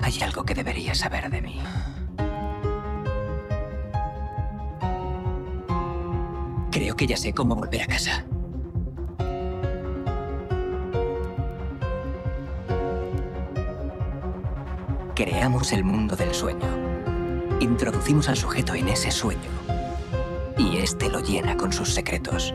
Hay algo que deberías saber de mí. Creo que ya sé cómo volver a casa. Creamos el mundo del sueño. Introducimos al sujeto en ese sueño. Y este lo llena con sus secretos.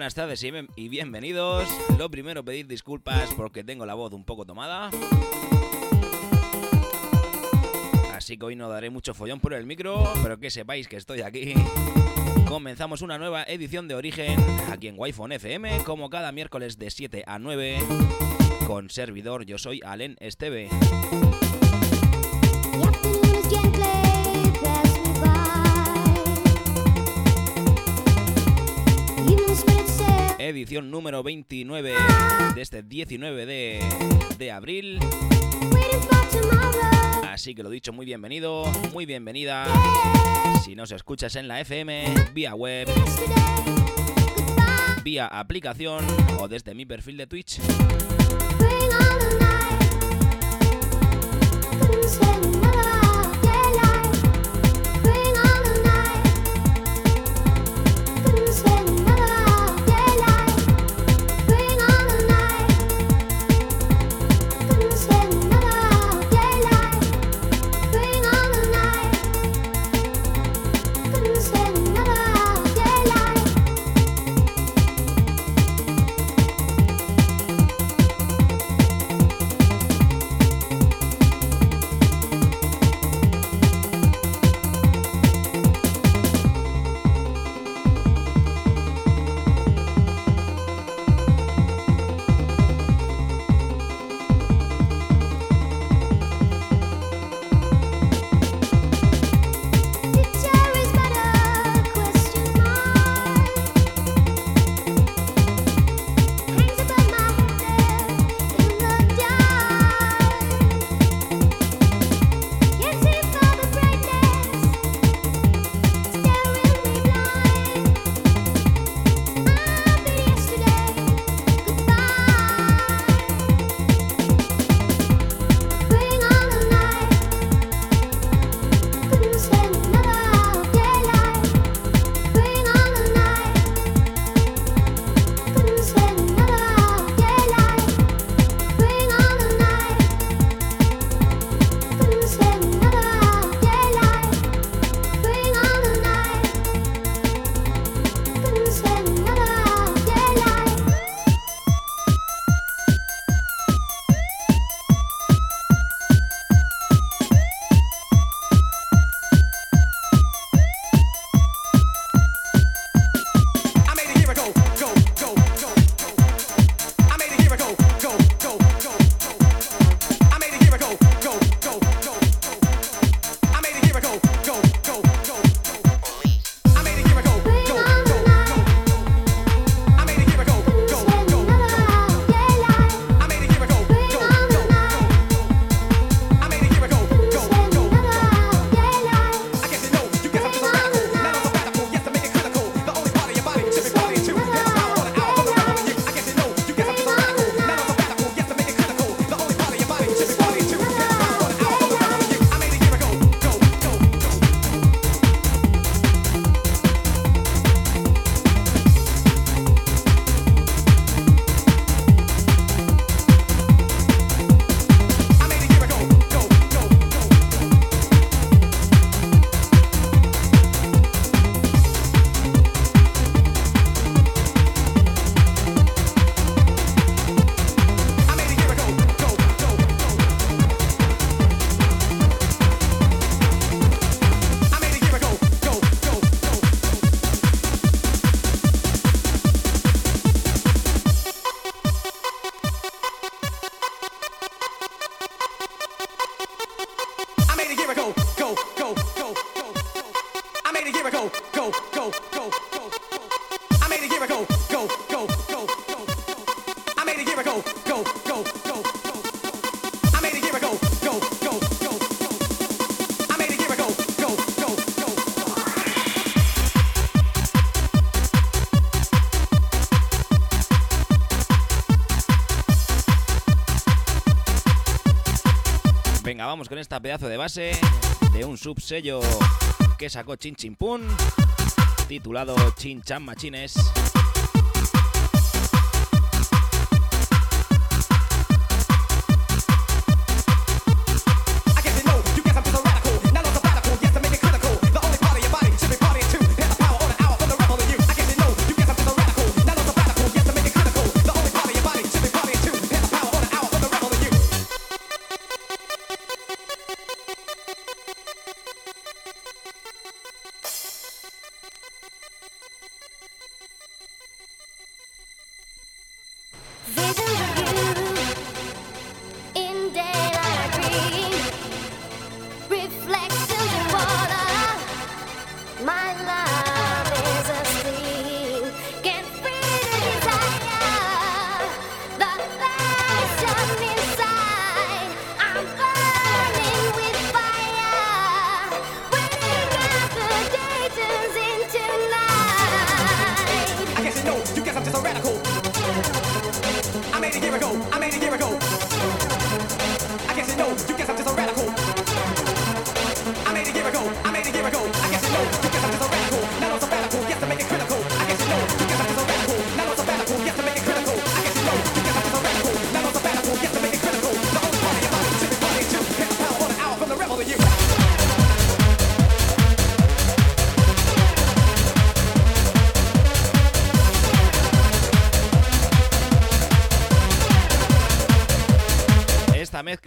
Buenas tardes y bien- y bienvenidos. Lo primero, pedir disculpas porque tengo la voz un poco tomada. Así que hoy no daré mucho follón por el micro, pero que sepáis que estoy aquí. Comenzamos una nueva edición de Origen aquí en Wi-Fi FM, como cada miércoles de 7 a 9. Con servidor, yo soy Alen Esteve. Edición número 29 de este 19 de, de abril. Así que lo dicho, muy bienvenido, muy bienvenida. Si nos escuchas en la FM, vía web, vía aplicación o desde mi perfil de Twitch. acabamos con esta pedazo de base de un subsello que sacó Chin Chin Pun, titulado Chin Chan Machines.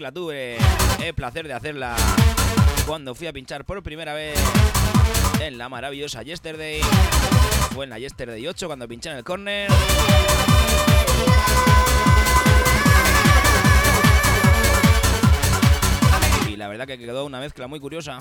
mezcla tuve el placer de hacerla cuando fui a pinchar por primera vez en la maravillosa Yesterday. Fue en la Yesterday 8 cuando pinché en el corner. Y la verdad que quedó una mezcla muy curiosa.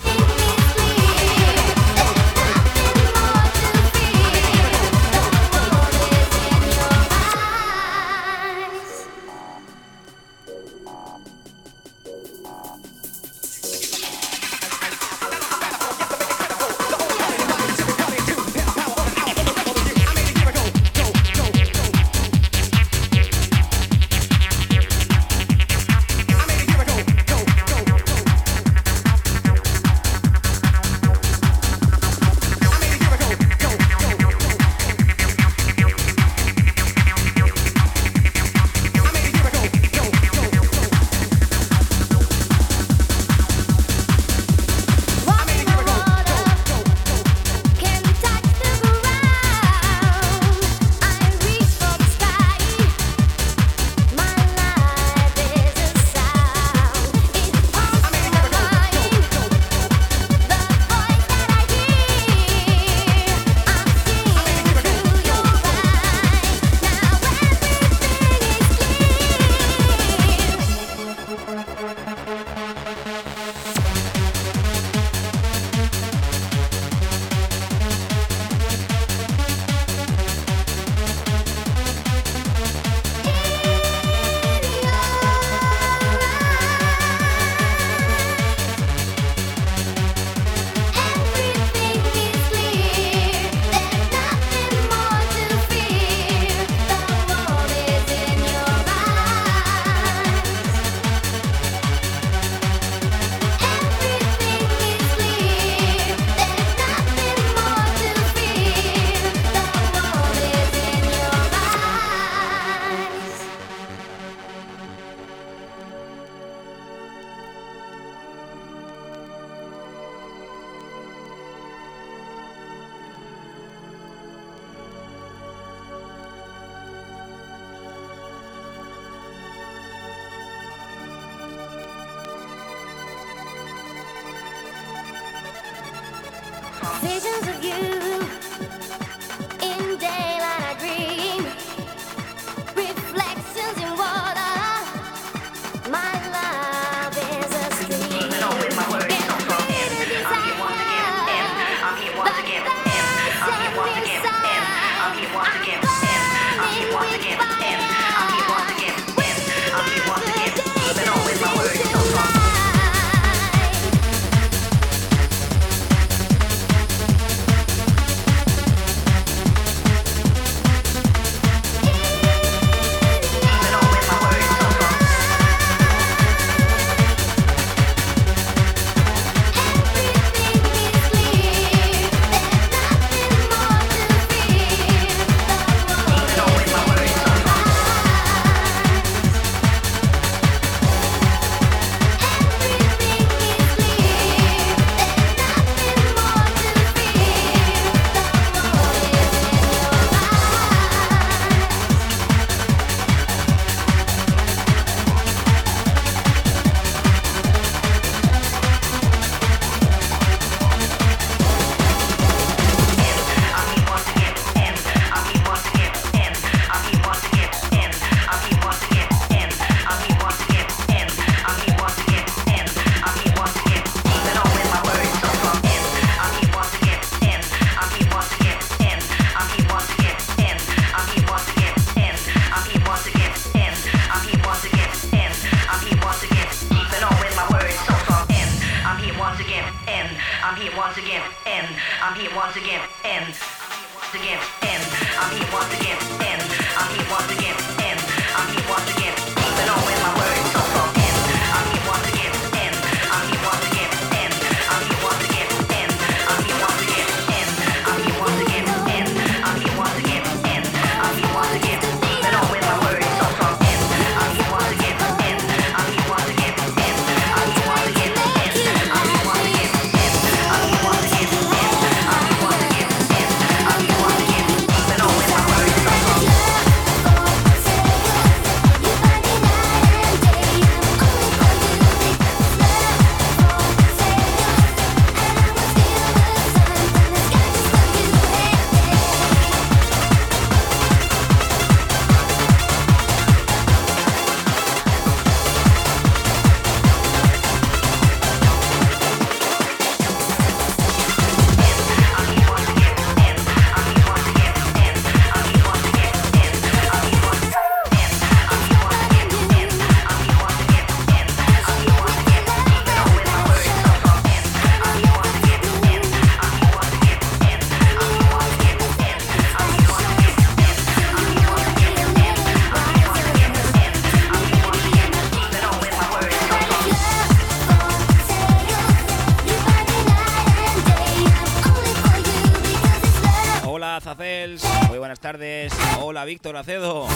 Víctor Acedo.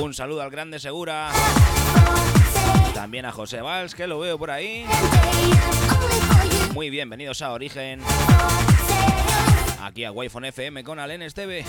Un saludo al grande Segura. También a José Valls, que lo veo por ahí. Muy bienvenidos a Origen. Aquí a wi FM con Alen Esteve.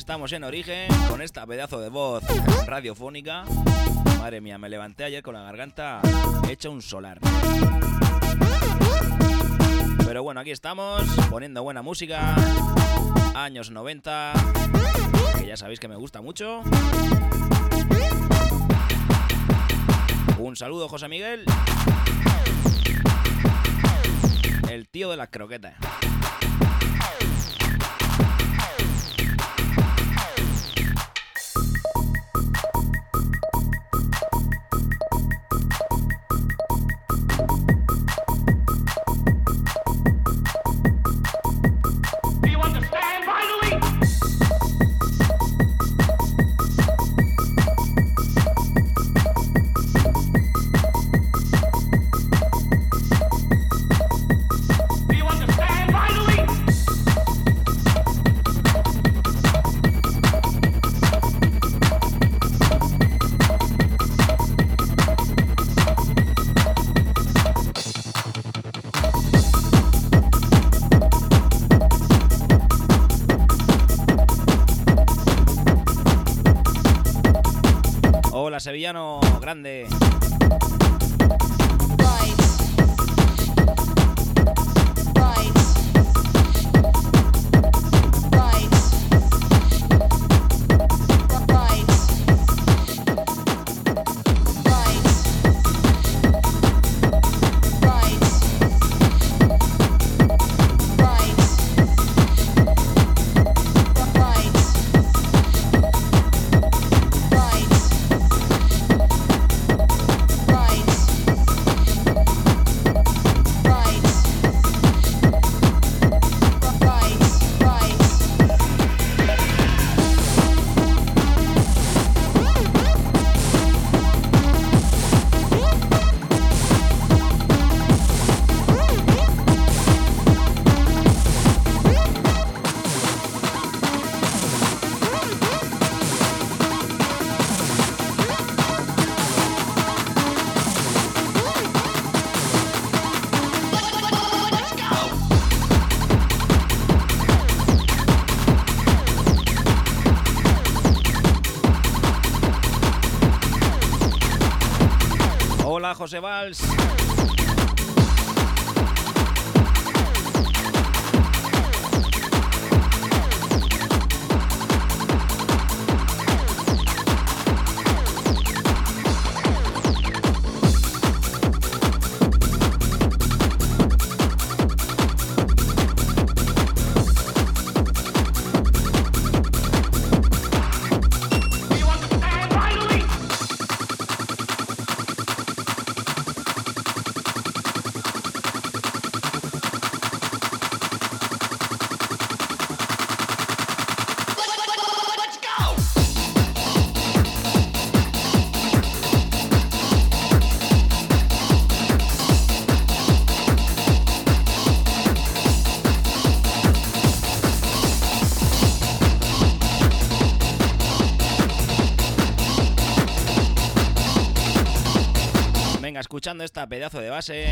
Estamos en origen con esta pedazo de voz radiofónica. Madre mía, me levanté ayer con la garganta hecha un solar. Pero bueno, aquí estamos poniendo buena música. Años 90, que ya sabéis que me gusta mucho. Un saludo, José Miguel. El tío de las croquetas. Sevillano grande. José Valls. Escuchando esta pedazo de base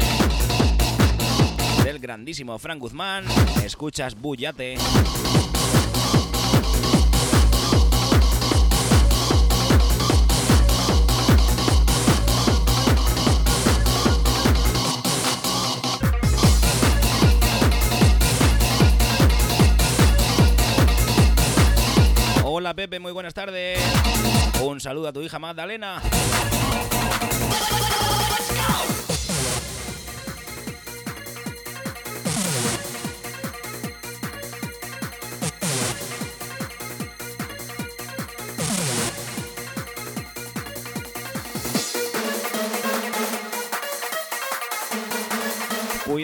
del grandísimo Frank Guzmán, escuchas Bullate. Hola Pepe, muy buenas tardes. Un saludo a tu hija Magdalena.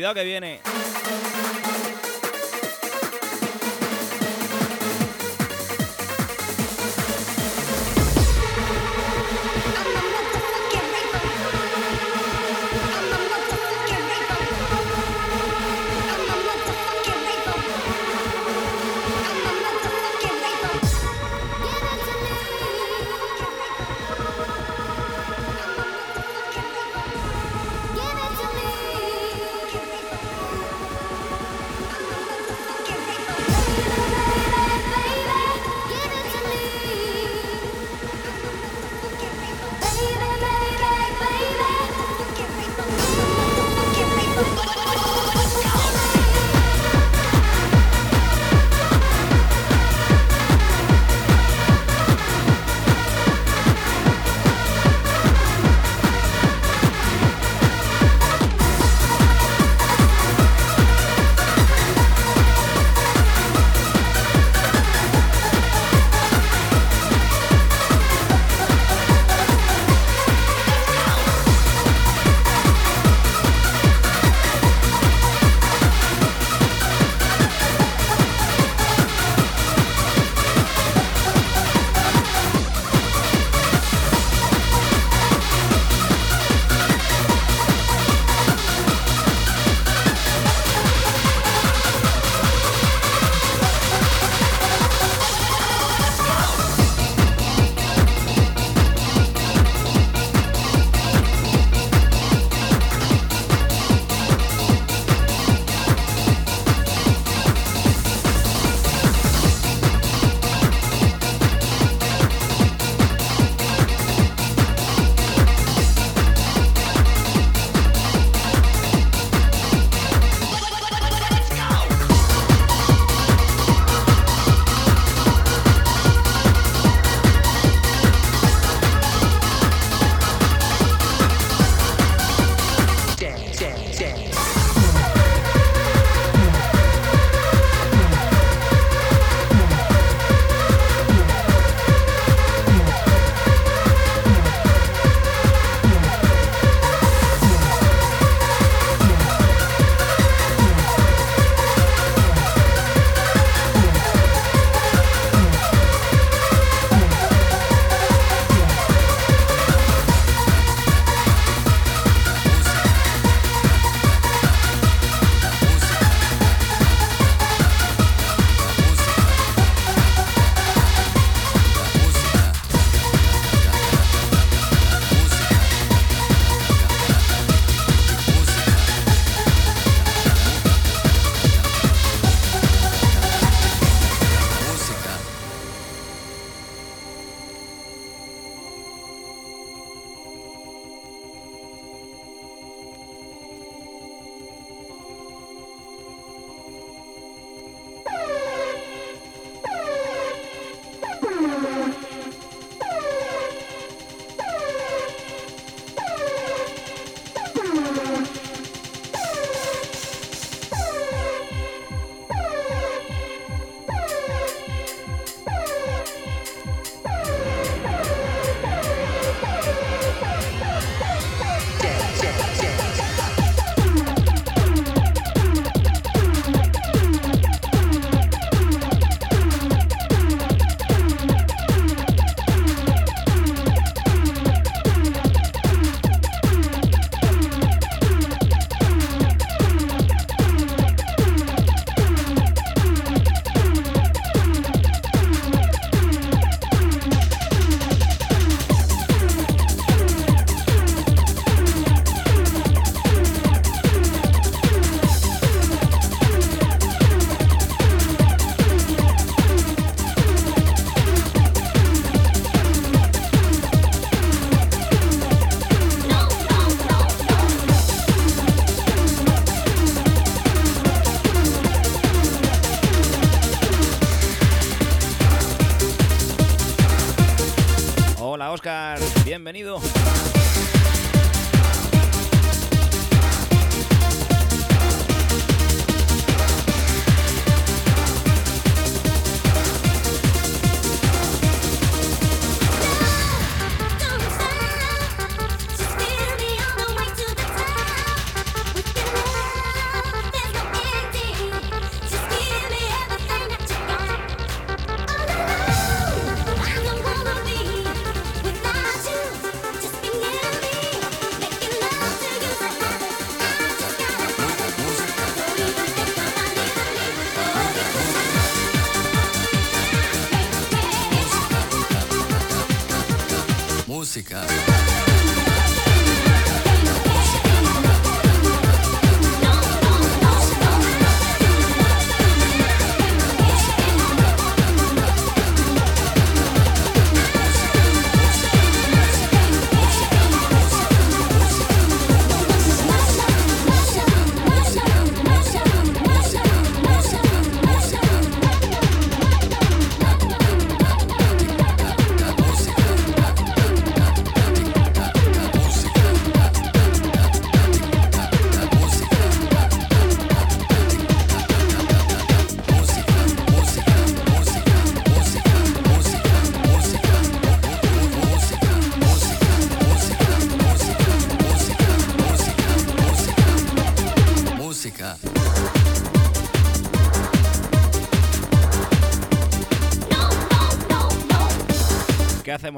Cuidado que viene.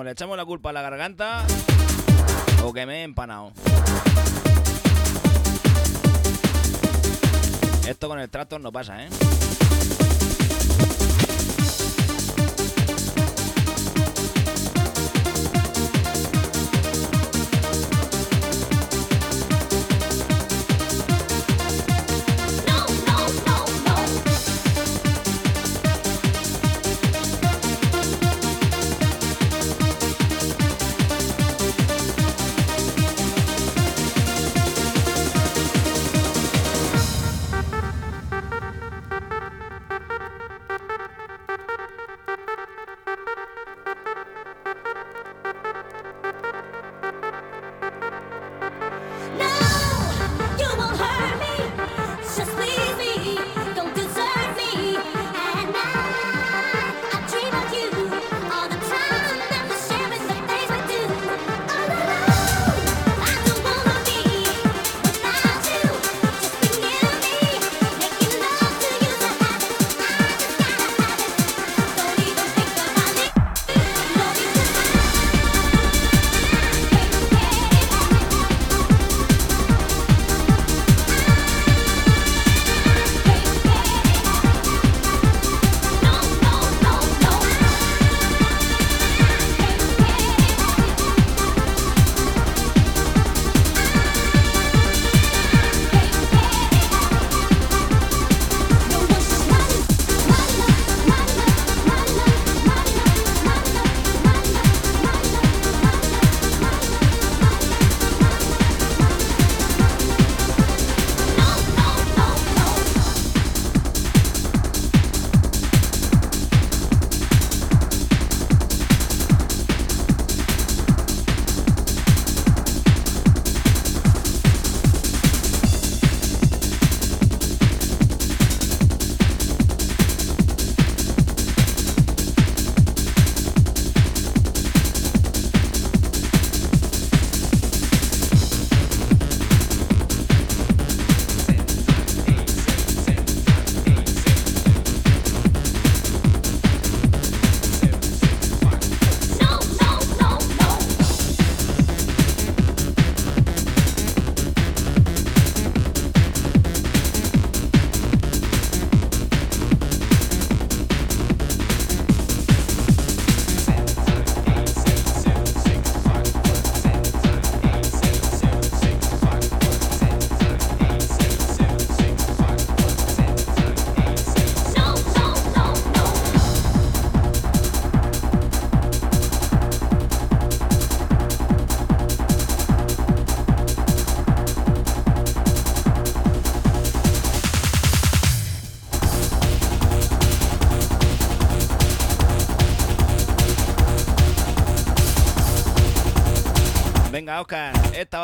¿Le echamos la culpa a la garganta o que me he empanado? Esto con el tractor no pasa, ¿eh?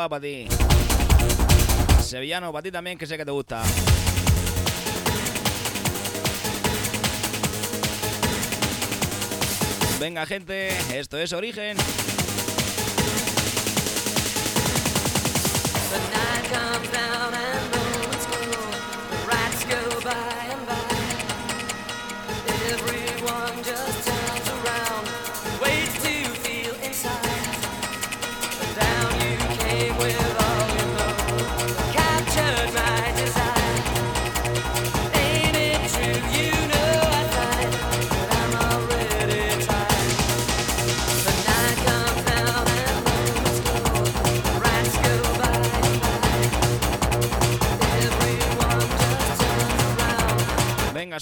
para ti. Sevillano, para ti también, que sé que te gusta. Venga, gente, esto es Origen.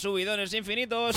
subidones infinitos.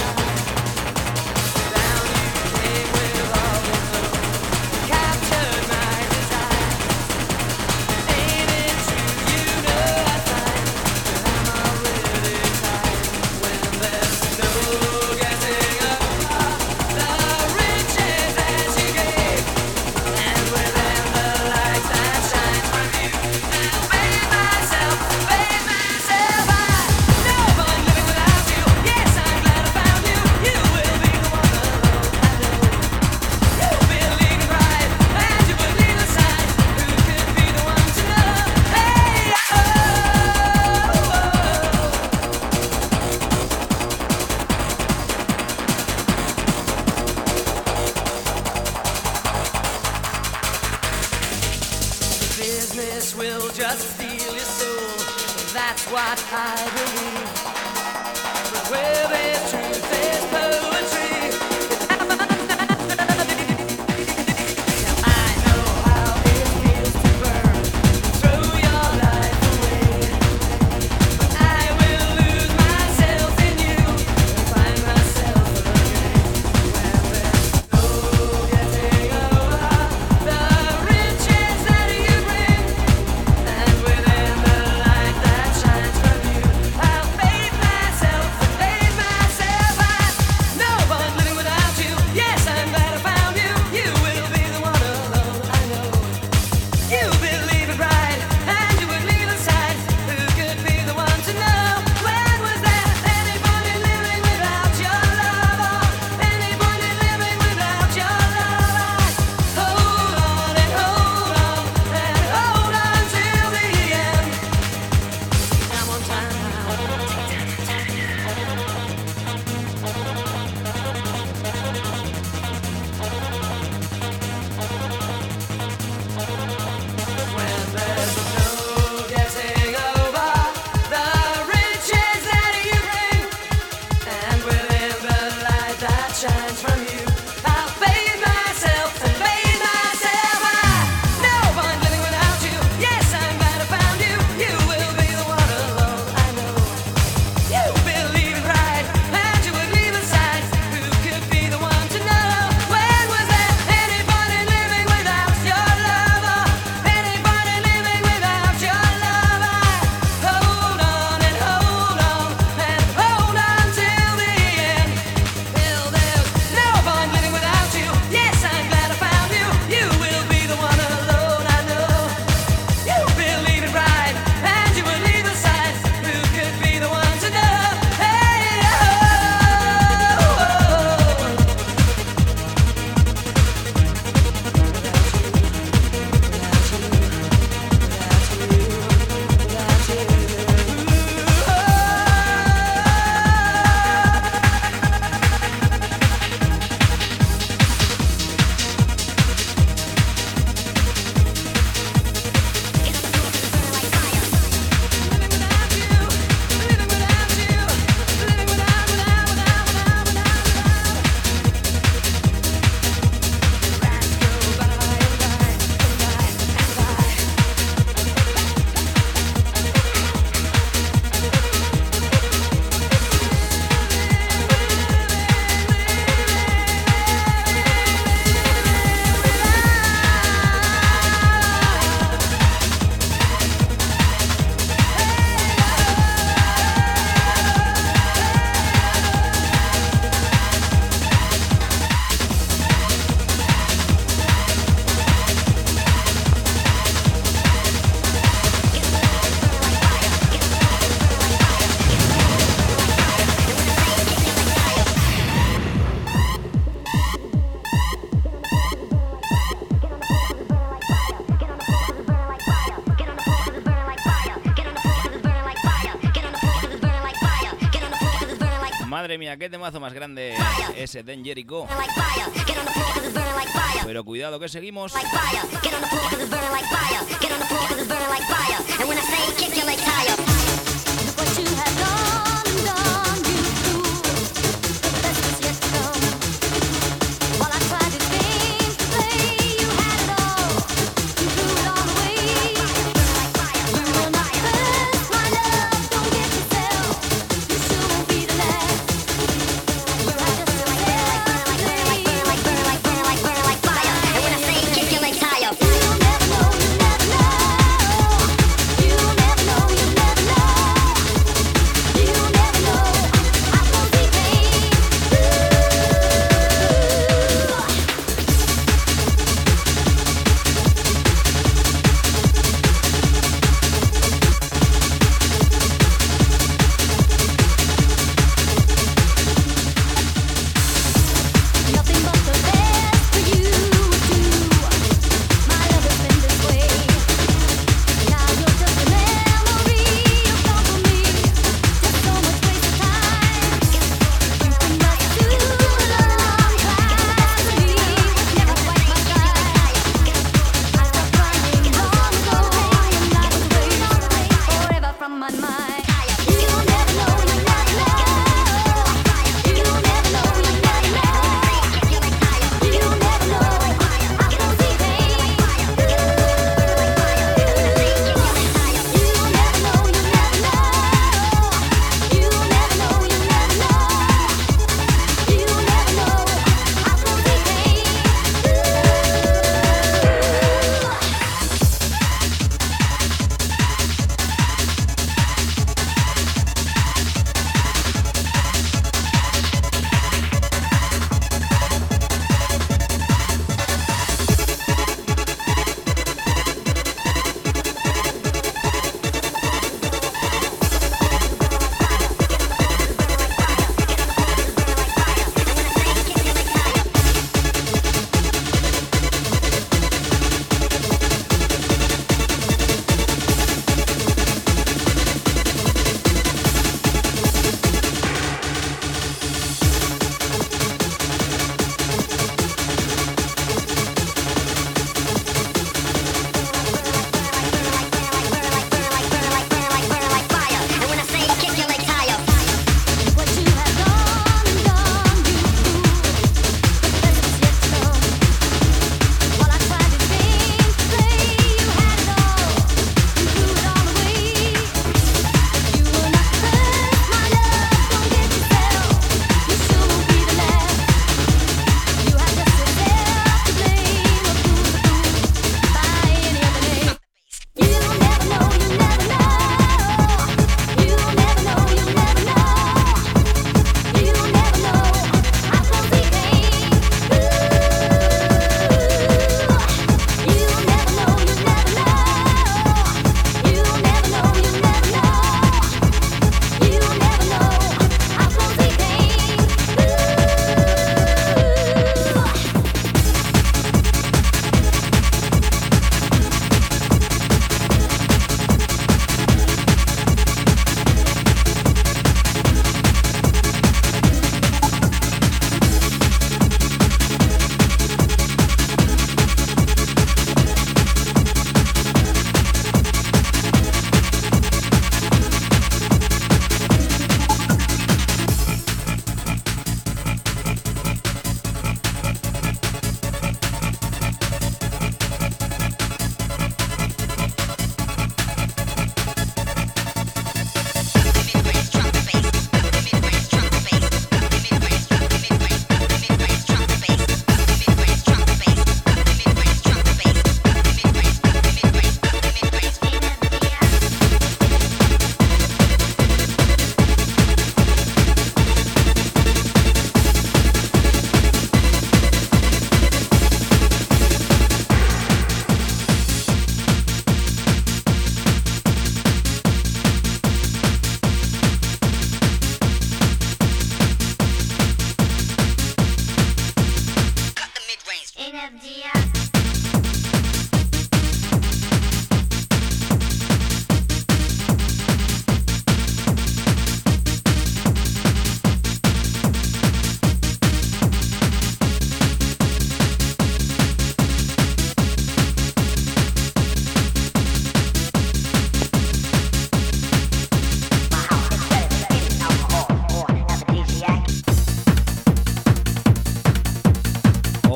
mía, qué temazo más grande ese Dengerico. Pero cuidado que seguimos.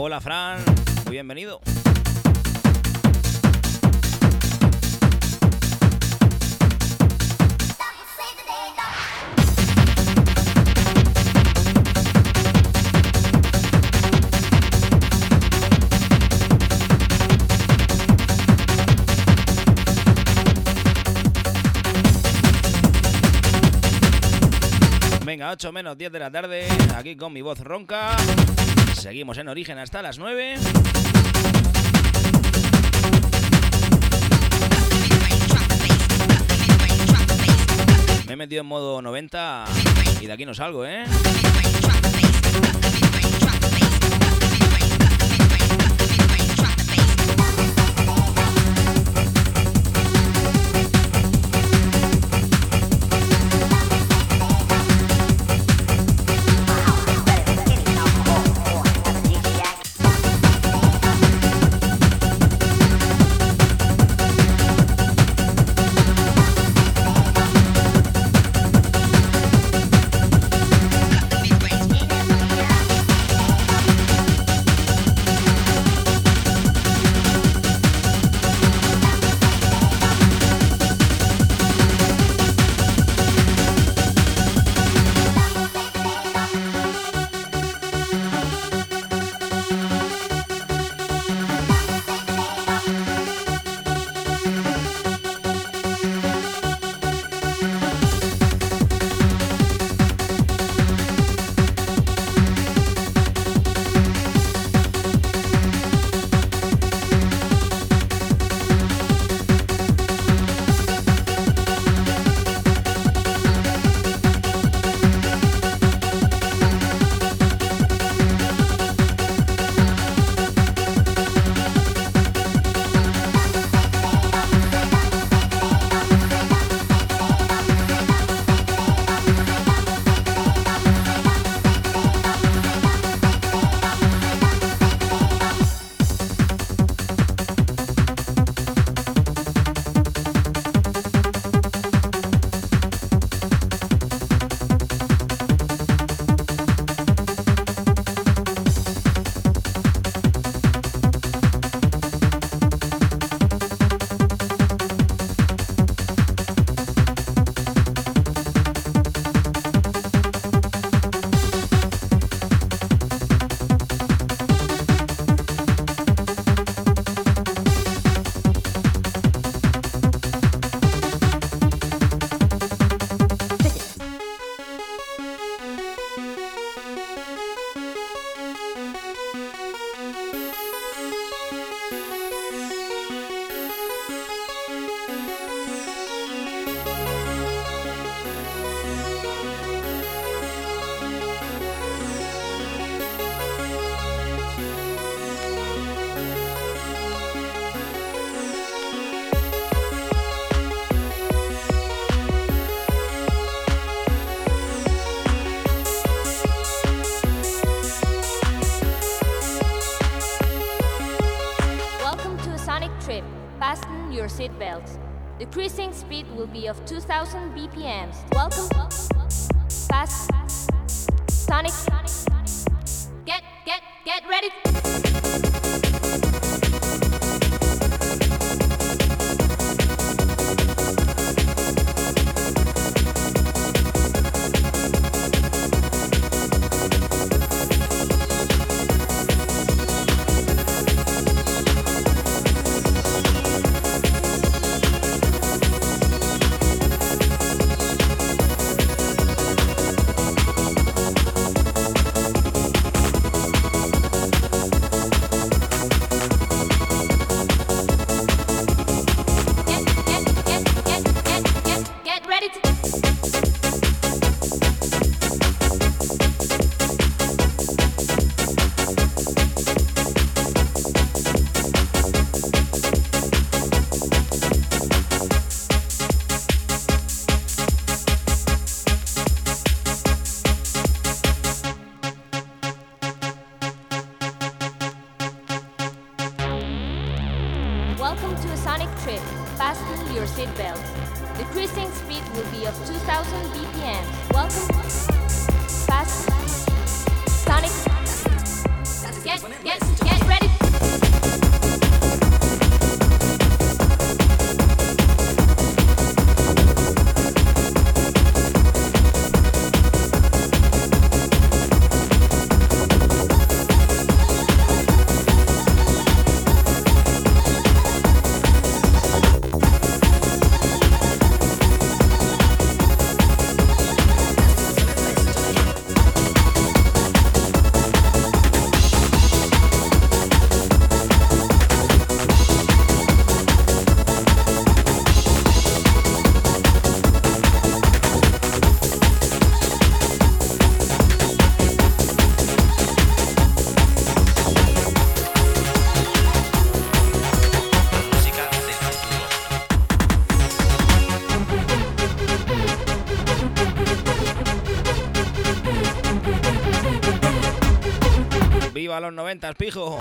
Hola Fran, muy bienvenido. Venga, 8 menos 10 de la tarde, aquí con mi voz ronca. Seguimos en origen hasta las 9. Me he metido en modo 90 y de aquí no salgo, ¿eh? Cruising speed will be of 2000 BPMs. Welcome. Fast. Sonic. ¡Viva los 90, pijo!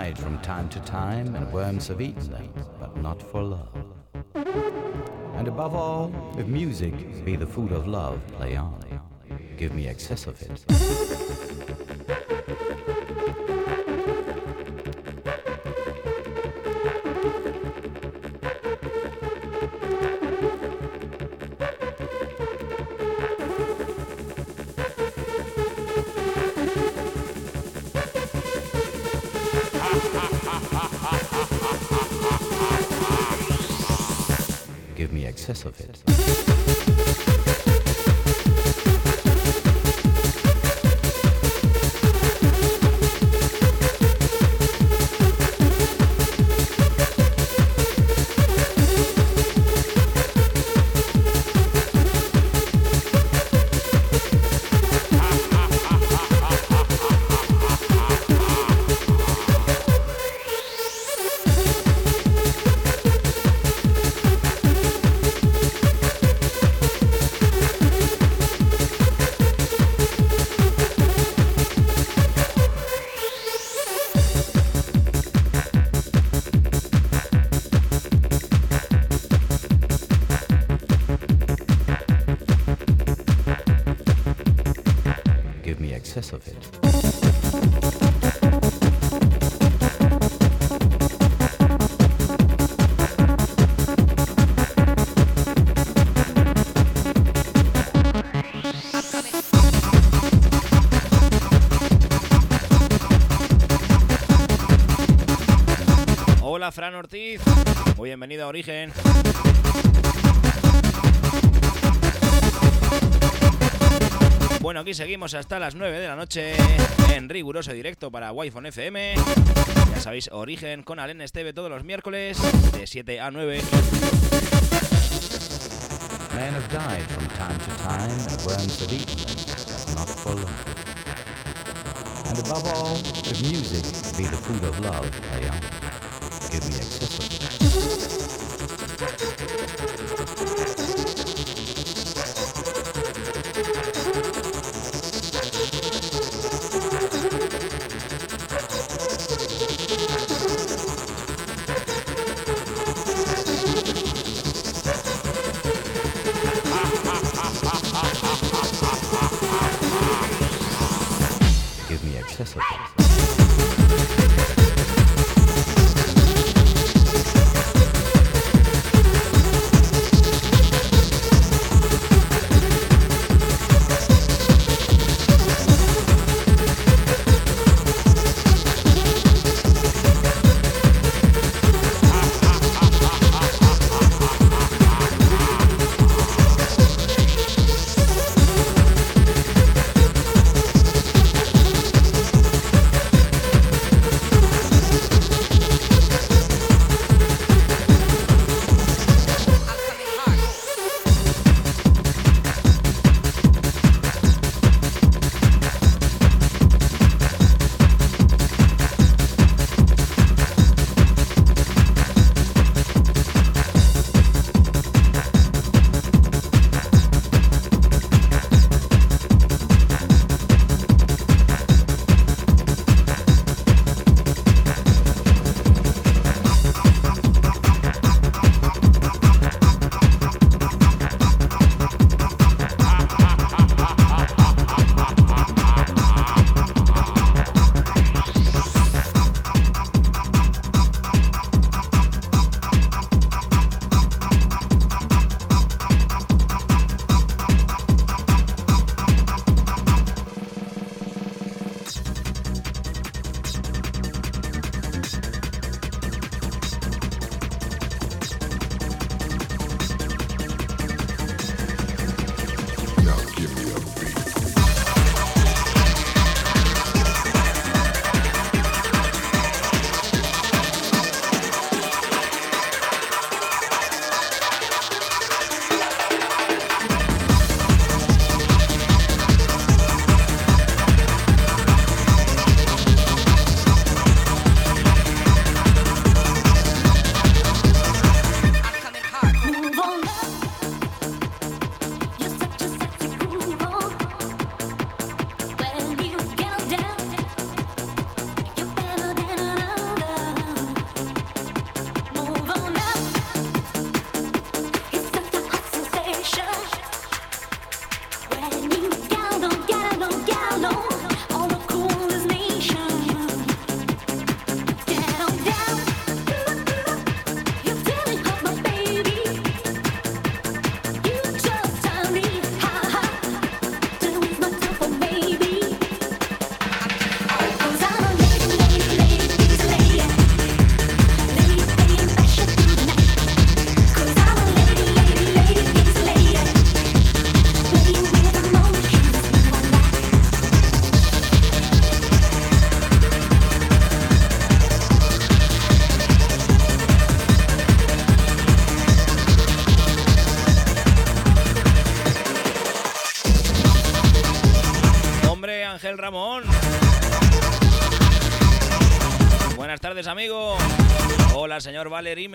died from time to time, and worms have eaten them, but not for love. And above all, if music be the food of love, play on. Give me excess of it. Fran Ortiz. Muy bienvenido a Origen. Bueno, aquí seguimos hasta las 9 de la noche en riguroso directo para wi FM. Ya sabéis, Origen con Alen Esteve todos los miércoles de 7 a 9. And above all, if music be the fruit of love, give me a kiss with that. Valerí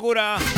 locura!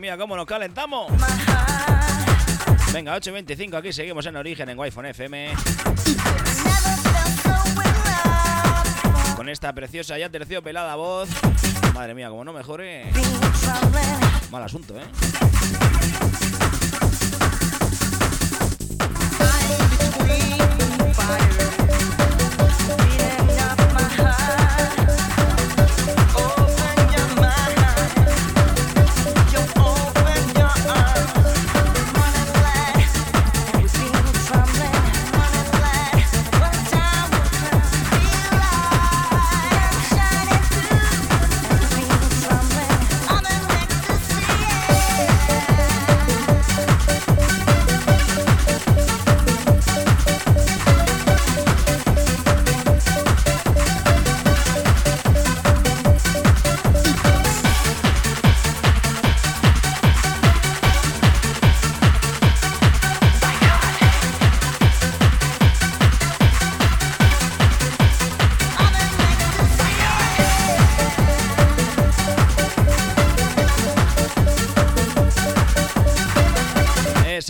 Mía, cómo nos calentamos. Venga, 8.25, aquí seguimos en Origen en Wi-Fi FM. Con esta preciosa ya terciopelada voz. Madre mía, como no mejore. Mal asunto, ¿eh?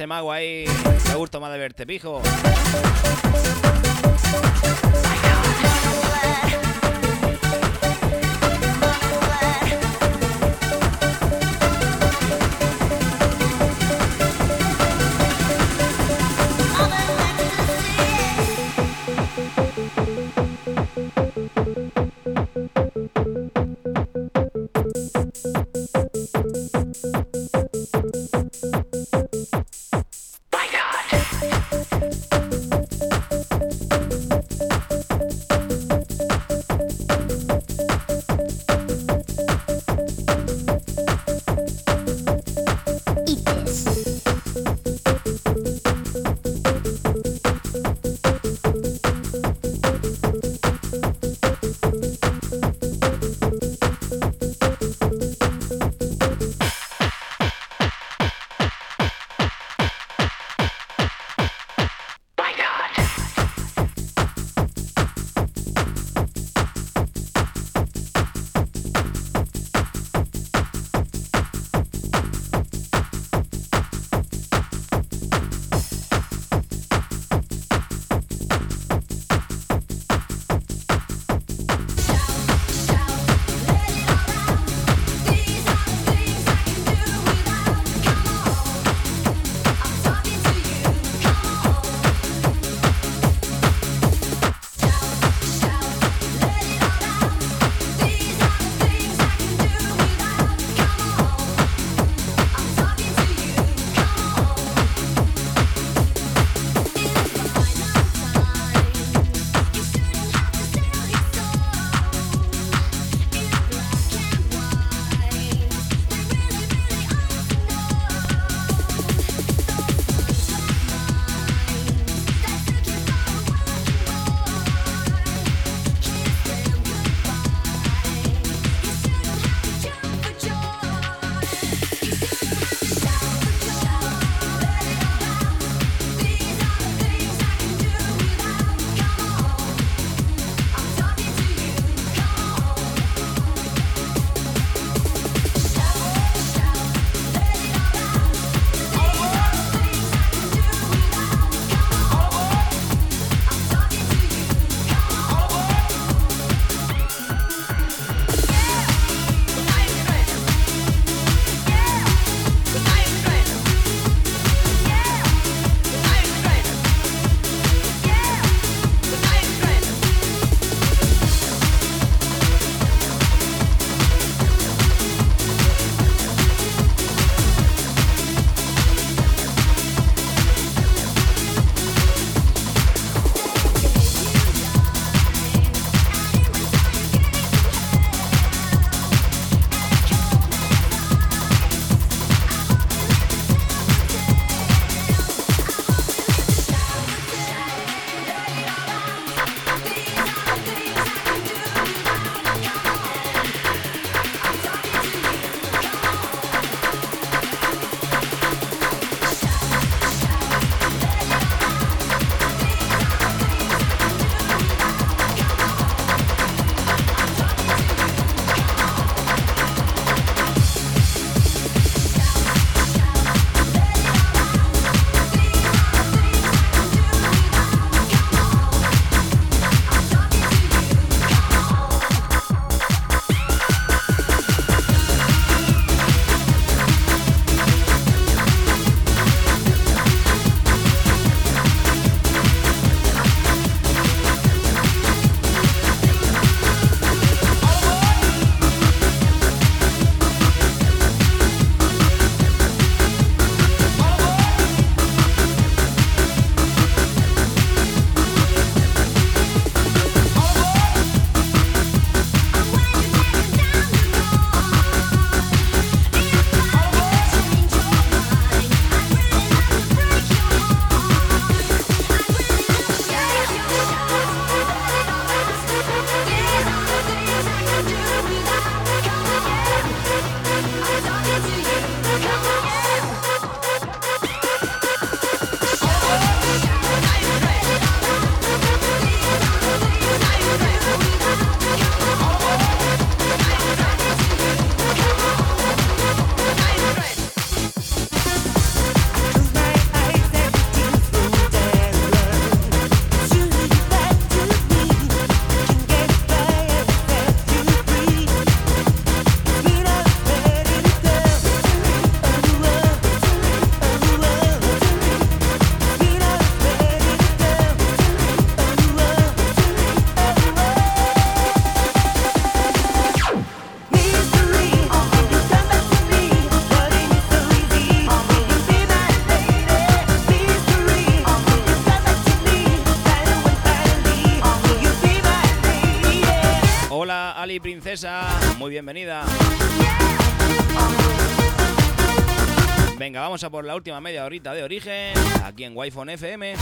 Ese mago ahí. Me gusta más de verte, pijo. muy bienvenida. Venga, vamos a por la última media horita de origen, aquí en wi FM.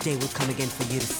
day will come again for you to see.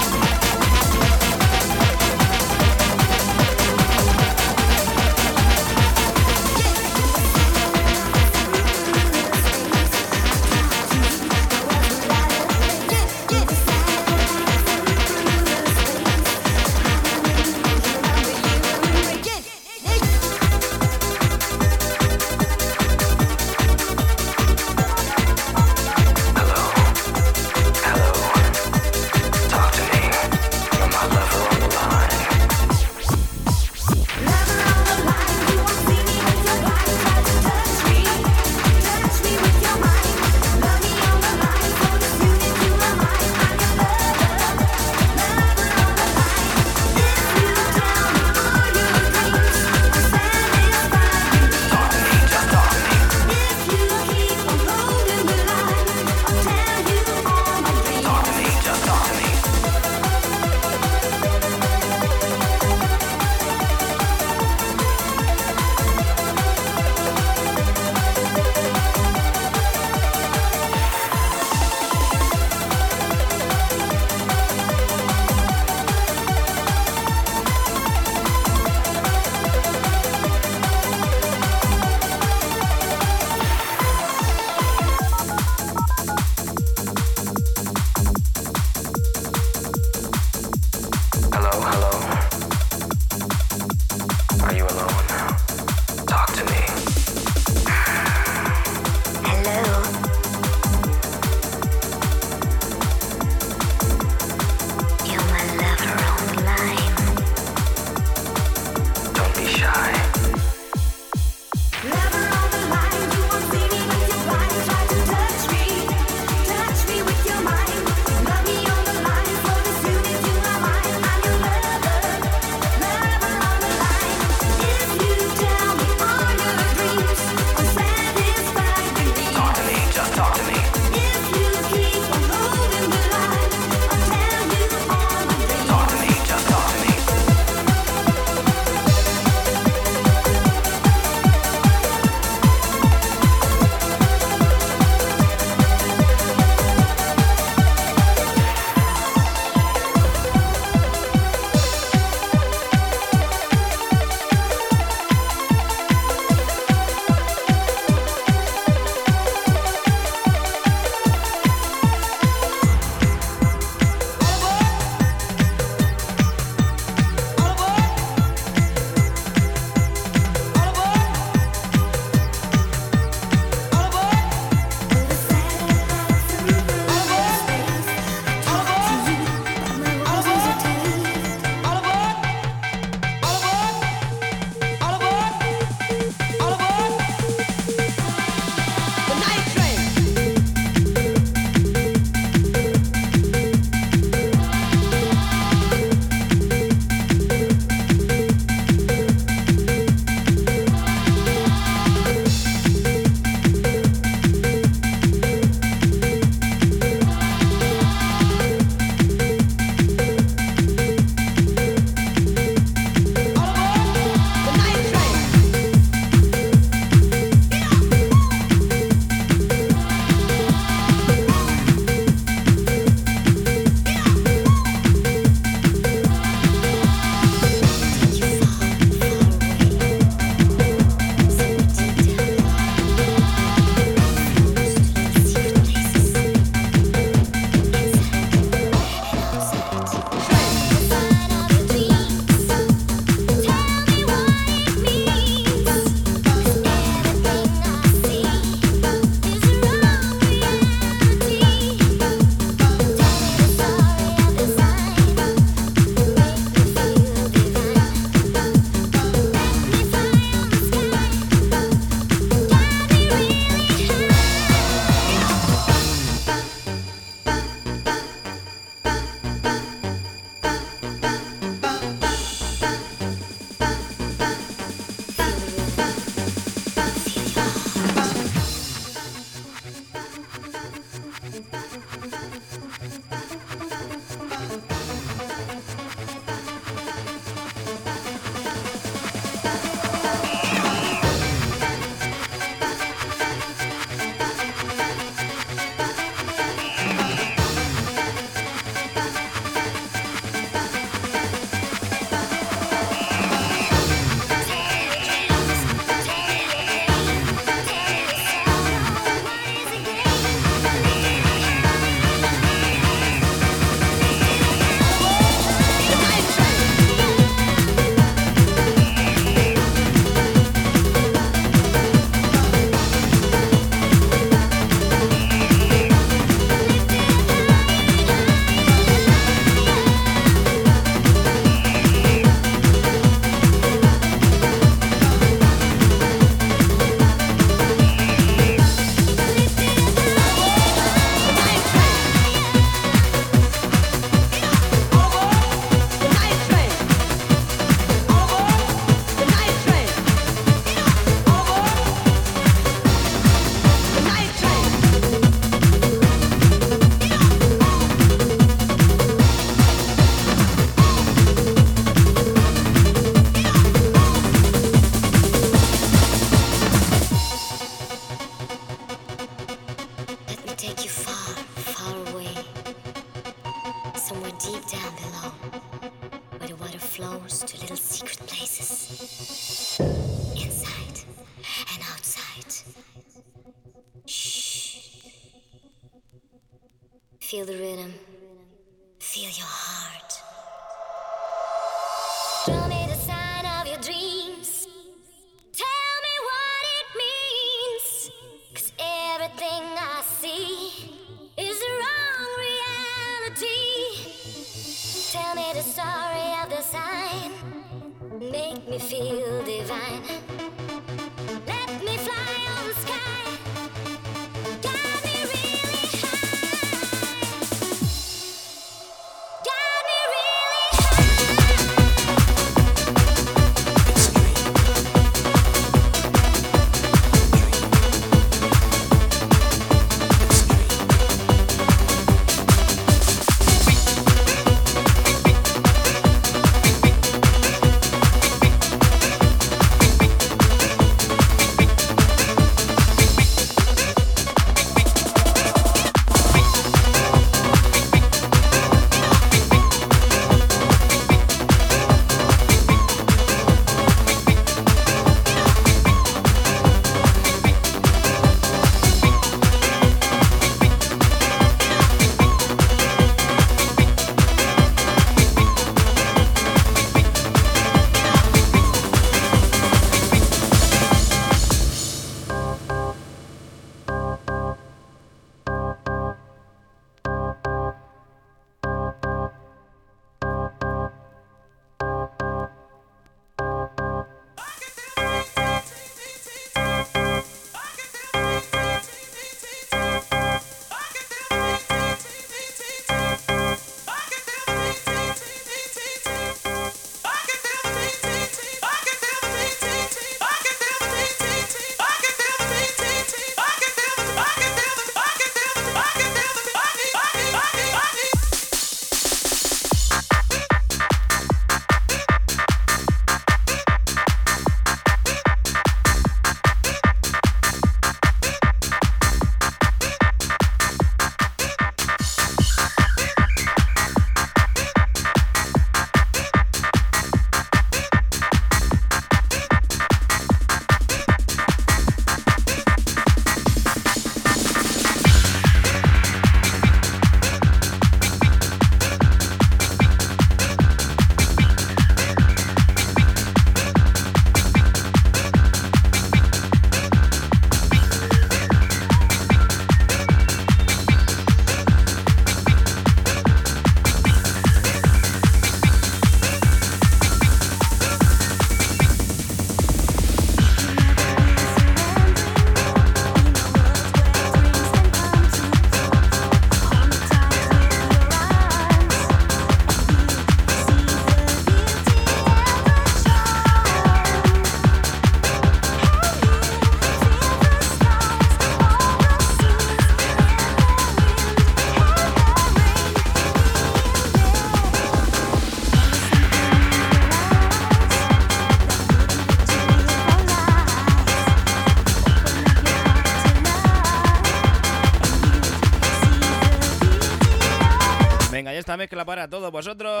esta mezcla para todos vosotros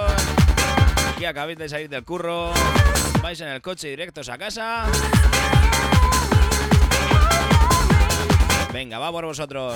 que acabéis de salir del curro, vais en el coche directos a casa. Venga, va por vosotros.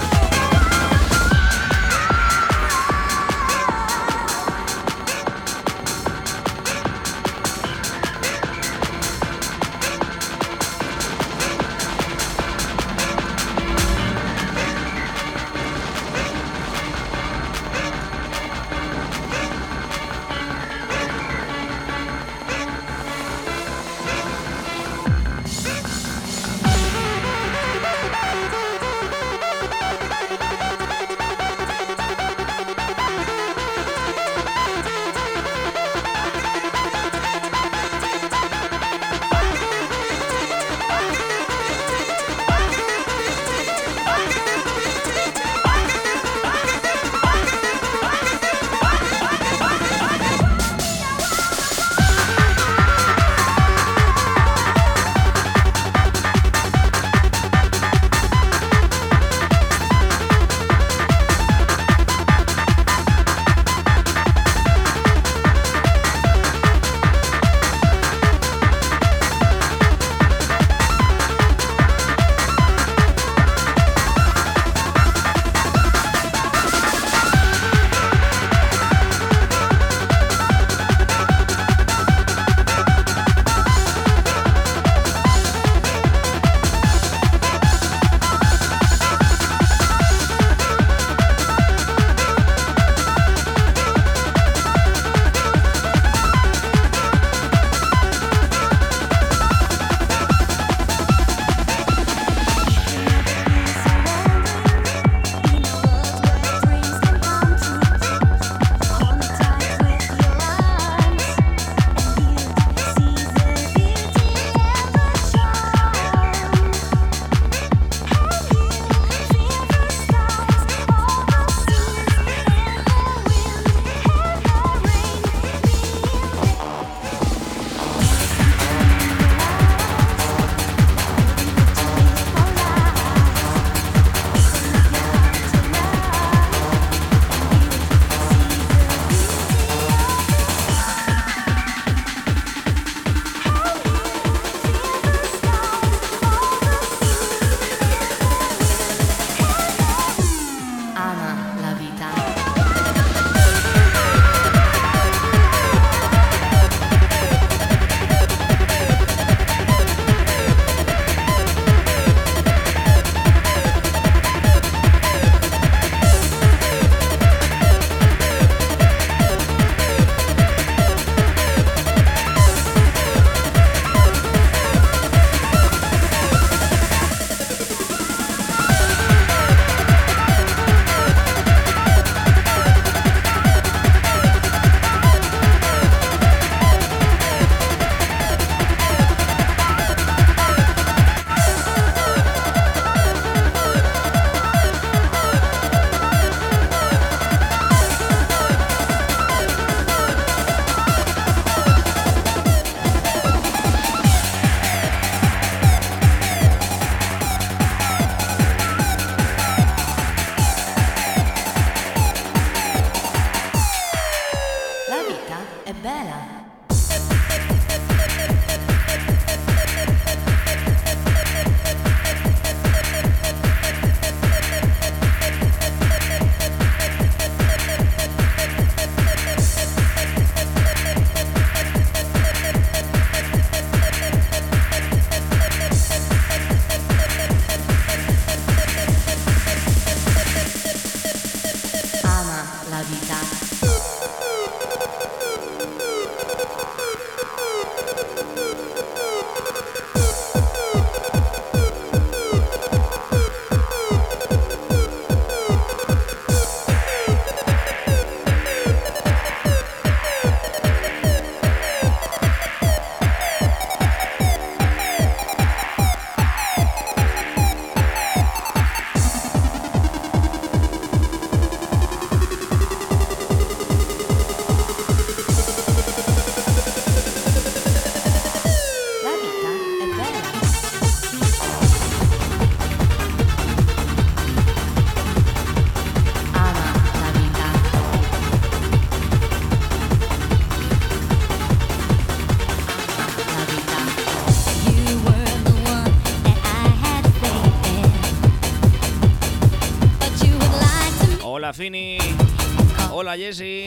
Hola Jessy,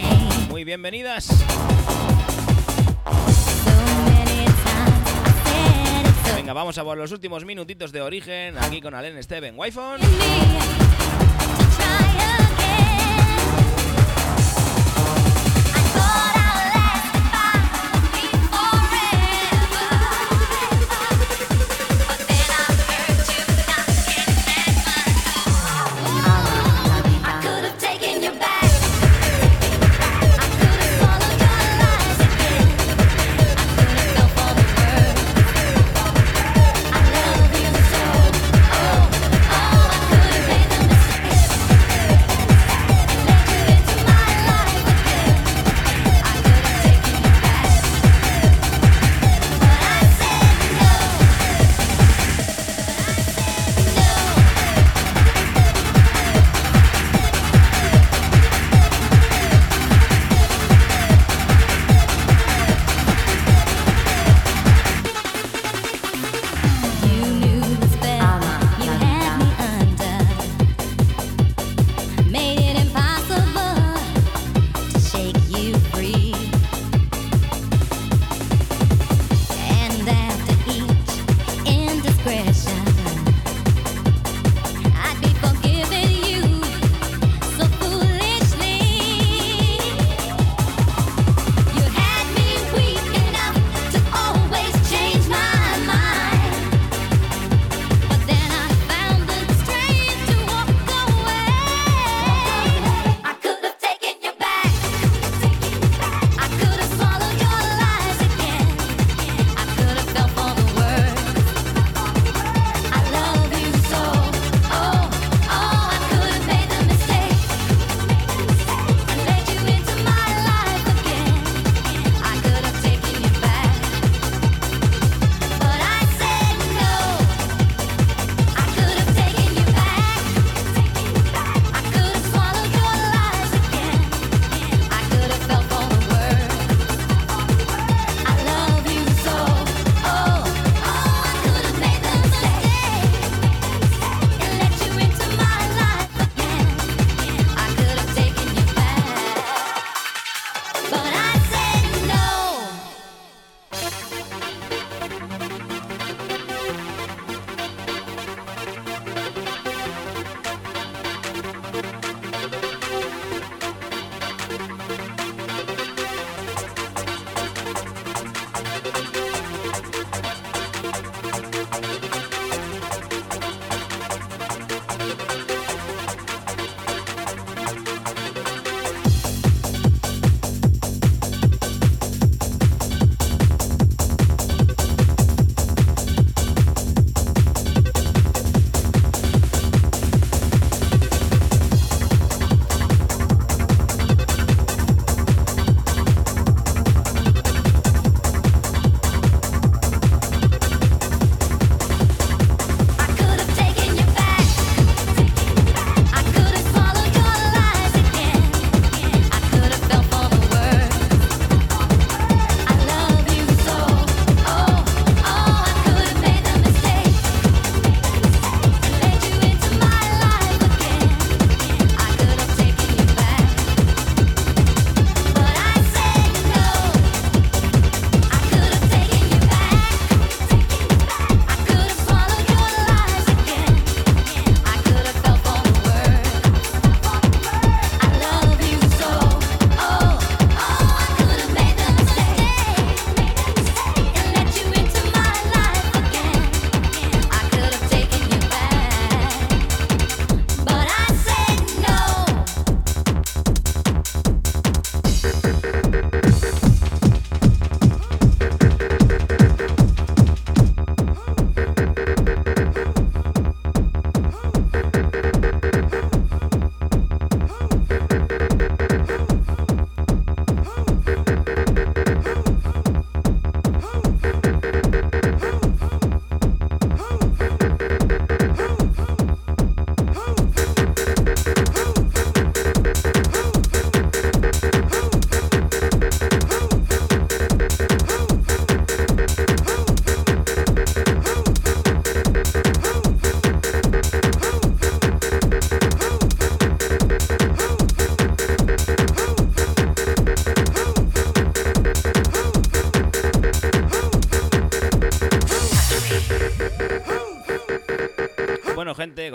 muy bienvenidas. Venga, vamos a por los últimos minutitos de origen aquí con Alen Steven Wi-Fi.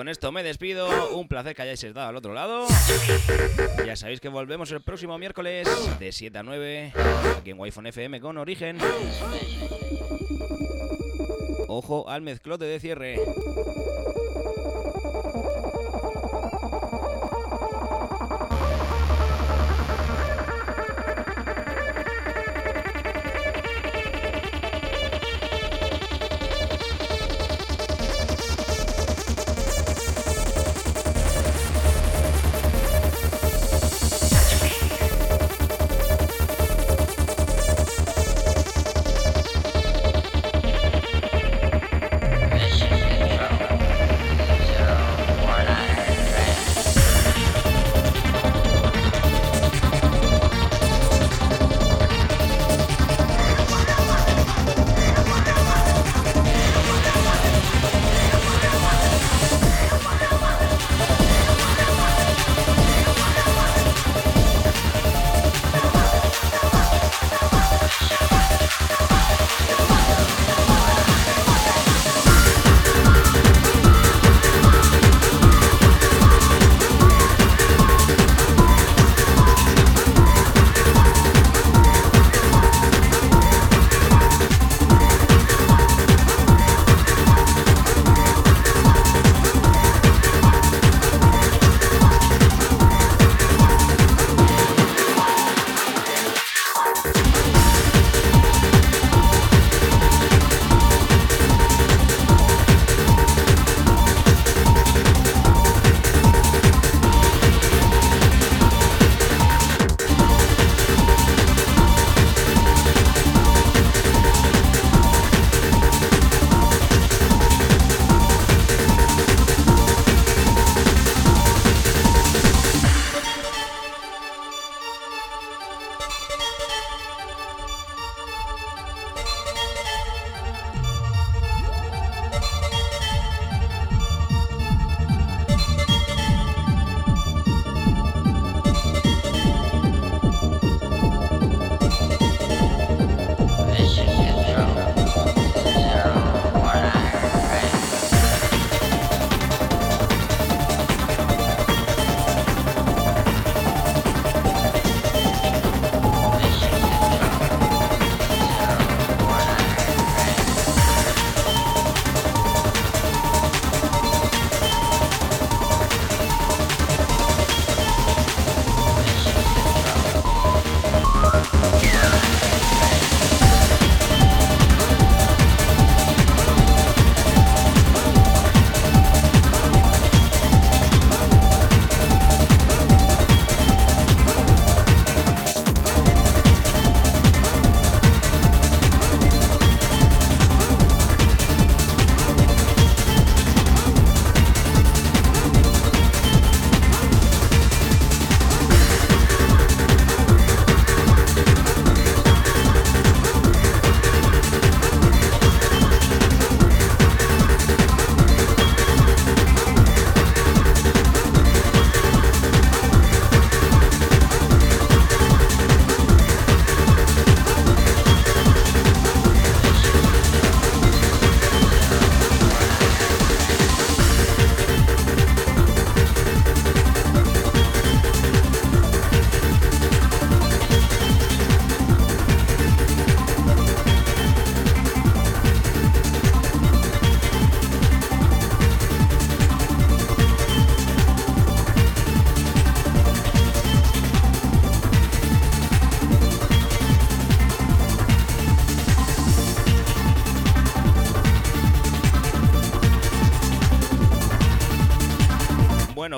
Con esto me despido. Un placer que hayáis estado al otro lado. Ya sabéis que volvemos el próximo miércoles de 7 a 9 aquí en Wi-Fi FM con Origen. Ojo al mezclote de cierre.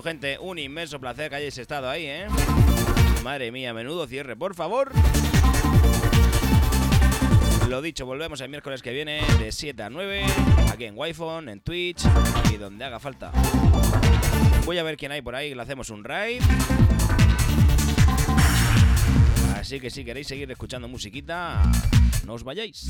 Gente, un inmenso placer que hayáis estado ahí, ¿eh? Madre mía, menudo cierre, por favor. Lo dicho, volvemos el miércoles que viene de 7 a 9, aquí en wi en Twitch y donde haga falta. Voy a ver quién hay por ahí, le hacemos un raid. Así que si queréis seguir escuchando musiquita, no os vayáis.